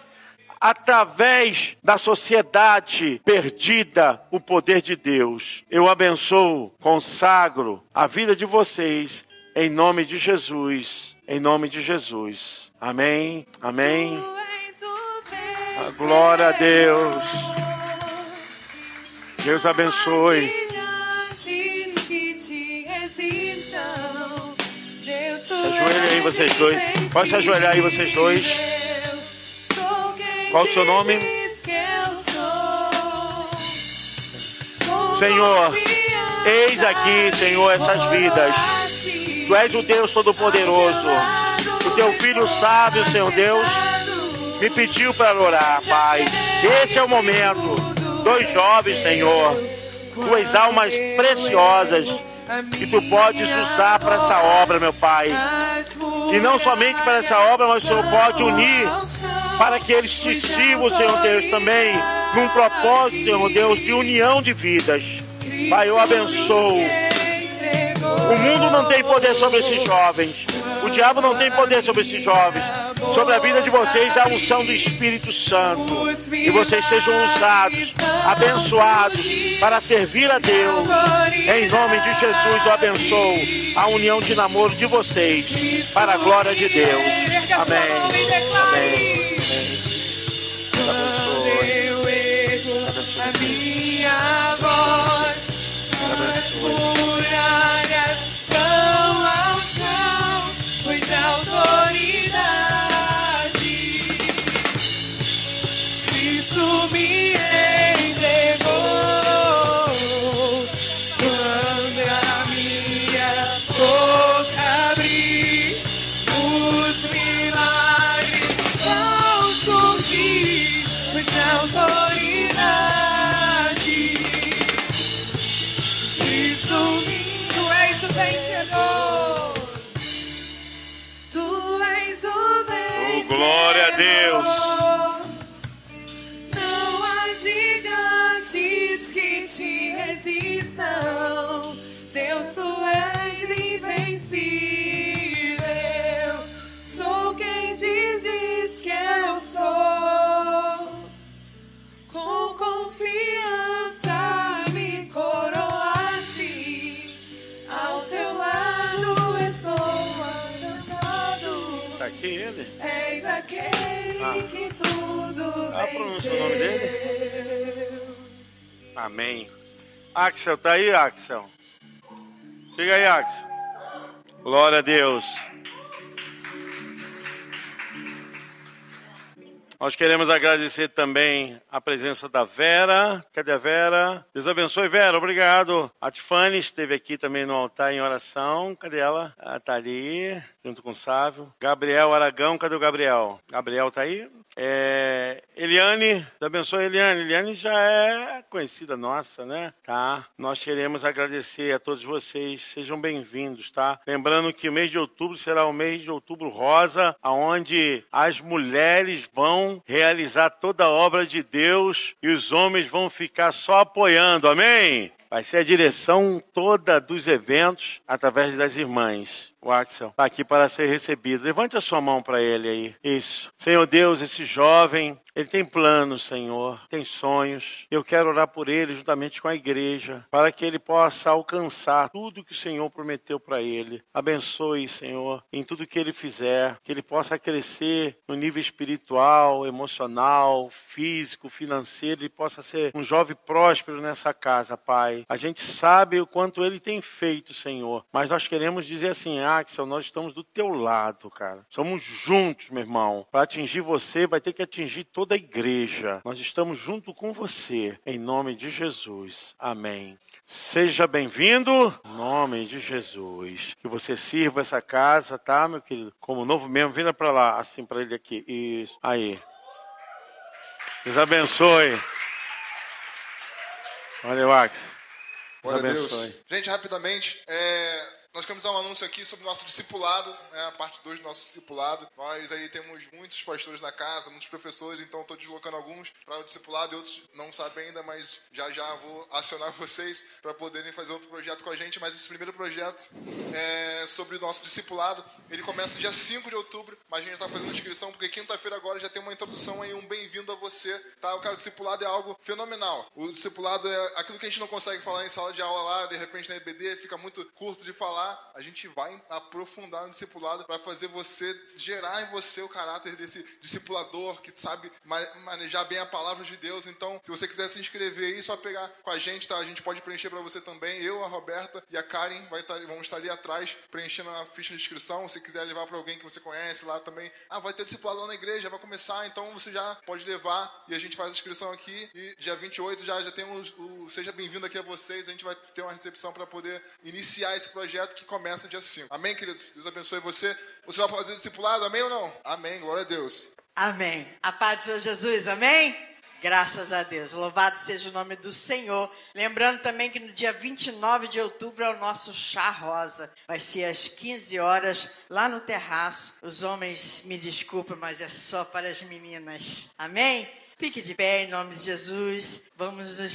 através da sociedade perdida o poder de Deus. Eu abençoo, consagro a vida de vocês em nome de Jesus. Em nome de Jesus. Amém. Amém. A glória a Deus. Deus abençoe. Ajoelhe aí vocês dois. Pode se ajoelhar aí vocês dois. Qual o seu nome? Senhor, eis aqui, Senhor, essas vidas. Tu és o Deus Todo-Poderoso. teu filho sábio, Senhor Deus, me pediu para orar, Pai. Esse é o momento. Dois jovens, Senhor, tuas almas preciosas que tu podes usar para essa obra, meu Pai. E não somente para essa obra, mas o Senhor pode unir para que eles te sirvam, Senhor Deus, também num propósito, Senhor Deus, de união de vidas. Pai, eu abençoo. O mundo não tem poder sobre esses jovens. O diabo não tem poder sobre esses jovens. Sobre a vida de vocês, a unção do Espírito Santo. E vocês sejam usados, abençoados, para servir a Deus. Em nome de Jesus, eu abençoo a união de namoro de vocês, para a glória de Deus. Amém. Glória a Deus. Não há gigantes que te resistam. Deus, tu és invencível. Ah. Ah, o nome venceu. Amém. Axel, tá aí, Axel? Chega aí, Axel. Glória a Deus. Nós queremos agradecer também a presença da Vera. Cadê a Vera? Deus abençoe, Vera. Obrigado. A Tiffany esteve aqui também no altar em oração. Cadê ela? Ela tá ali, junto com o Sávio. Gabriel Aragão, cadê o Gabriel? Gabriel tá aí? É, Eliane, abençoe, Eliane. Eliane já é conhecida nossa, né? Tá? Nós queremos agradecer a todos vocês. Sejam bem-vindos, tá? Lembrando que o mês de outubro será o mês de outubro rosa, aonde as mulheres vão realizar toda a obra de Deus e os homens vão ficar só apoiando. Amém? Vai ser a direção toda dos eventos através das irmãs. O Axel está aqui para ser recebido. Levante a sua mão para ele aí. Isso. Senhor Deus, esse jovem, ele tem planos, Senhor, tem sonhos. Eu quero orar por ele juntamente com a igreja, para que ele possa alcançar tudo que o Senhor prometeu para ele. Abençoe, Senhor, em tudo que ele fizer, que ele possa crescer no nível espiritual, emocional, físico, financeiro, ele possa ser um jovem próspero nessa casa, Pai. A gente sabe o quanto ele tem feito, Senhor, mas nós queremos dizer assim, Axel, nós estamos do teu lado, cara. Somos juntos, meu irmão. Para atingir você, vai ter que atingir toda a igreja. Nós estamos junto com você, em nome de Jesus. Amém. Seja bem-vindo, em nome de Jesus. Que você sirva essa casa, tá, meu querido? Como novo membro, vinda para lá, assim, para ele aqui. Isso. Aí. Deus abençoe. O Axel. Deus Glória a Deus. abençoe. Gente, rapidamente, é, nós queremos dar um anúncio aqui sobre o nosso discipulado, né, a parte 2 do nosso discipulado. Nós aí temos muitos pastores na casa, muitos professores, então estou deslocando alguns para o discipulado e outros não sabem ainda, mas já já vou acionar vocês para poderem fazer outro projeto com a gente. Mas esse primeiro projeto é sobre o nosso discipulado. Ele começa dia 5 de outubro, mas a gente está fazendo inscrição porque quinta-feira agora já tem uma introdução aí, um bem-vindo a você. Tá? O cara, o discipulado é algo fenomenal. O discipulado é aquilo que a gente não consegue falar em sala de aula lá, de repente na EBD fica muito curto de falar. A gente vai aprofundar no discipulado para fazer você gerar em você o caráter desse discipulador que sabe ma- manejar bem a palavra de Deus. Então, se você quiser se inscrever aí, só pegar com a gente, tá? A gente pode preencher para você também. Eu, a Roberta e a Karen vai estar, vamos estar ali atrás preenchendo a ficha de inscrição. Se quiser levar para alguém que você conhece lá também, ah, vai ter discipulado lá na igreja, vai começar, então você já pode levar e a gente faz a inscrição aqui. E dia 28 já, já temos o Seja Bem-vindo aqui a vocês. A gente vai ter uma recepção para poder iniciar esse projeto projeto que começa dia 5. Amém, queridos? Deus abençoe você. Você vai fazer discipulado, amém ou não? Amém, glória a Deus. Amém. A paz do Senhor Jesus, amém? Graças a Deus. Louvado seja o nome do Senhor. Lembrando também que no dia 29 de outubro é o nosso chá rosa. Vai ser às 15 horas lá no terraço. Os homens me desculpem, mas é só para as meninas. Amém? Fique de pé em nome de Jesus. Vamos nos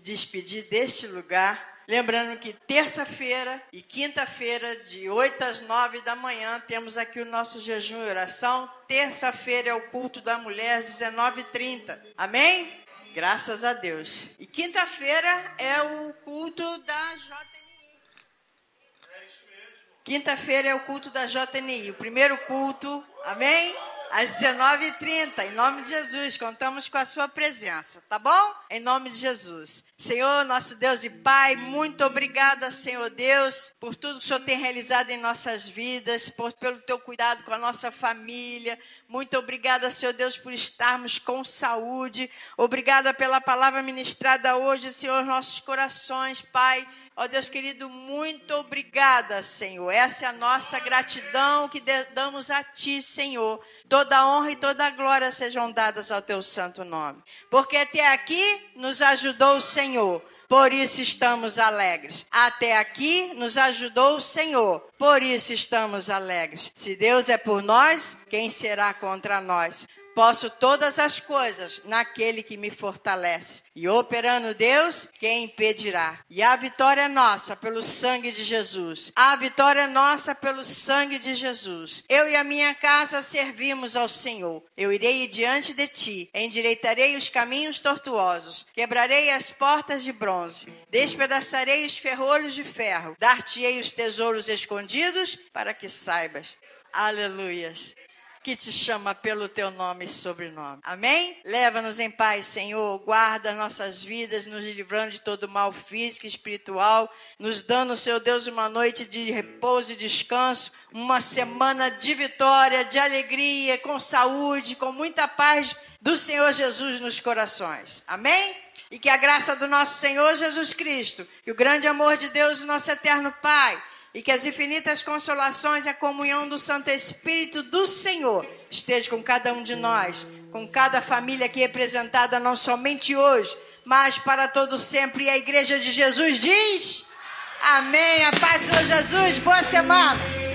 despedir deste lugar. Lembrando que terça-feira e quinta-feira, de 8 às 9 da manhã, temos aqui o nosso jejum e oração. Terça-feira é o culto da mulher, às 19h30. Amém? Graças a Deus. E quinta-feira é o culto da JNI. Quinta-feira é o culto da JNI. O primeiro culto, amém? às 19h30, em nome de Jesus. Contamos com a sua presença, tá bom? Em nome de Jesus. Senhor, nosso Deus e Pai, muito obrigada, Senhor Deus, por tudo que o Senhor tem realizado em nossas vidas, por, pelo teu cuidado com a nossa família. Muito obrigada, Senhor Deus, por estarmos com saúde. Obrigada pela palavra ministrada hoje, Senhor, nossos corações, Pai Ó oh, Deus querido, muito obrigada, Senhor. Essa é a nossa gratidão que damos a Ti, Senhor. Toda honra e toda glória sejam dadas ao Teu santo nome. Porque até aqui nos ajudou o Senhor. Por isso estamos alegres. Até aqui nos ajudou o Senhor. Por isso estamos alegres. Se Deus é por nós, quem será contra nós? Posso todas as coisas naquele que me fortalece. E operando Deus, quem impedirá? E a vitória é nossa pelo sangue de Jesus. A vitória é nossa pelo sangue de Jesus. Eu e a minha casa servimos ao Senhor. Eu irei diante de ti, endireitarei os caminhos tortuosos, quebrarei as portas de bronze, despedaçarei os ferrolhos de ferro, dar-te-ei os tesouros escondidos para que saibas. Aleluias que te chama pelo teu nome e sobrenome. Amém? Leva-nos em paz, Senhor. Guarda nossas vidas, nos livrando de todo mal físico e espiritual, nos dando, Seu Deus, uma noite de repouso e descanso, uma semana de vitória, de alegria, com saúde, com muita paz do Senhor Jesus nos corações. Amém? E que a graça do nosso Senhor Jesus Cristo e o grande amor de Deus, nosso eterno Pai, e que as infinitas consolações e a comunhão do Santo Espírito do Senhor esteja com cada um de nós, com cada família aqui representada, não somente hoje, mas para todo sempre. E a Igreja de Jesus diz: Amém. A paz do Senhor Jesus. Boa semana.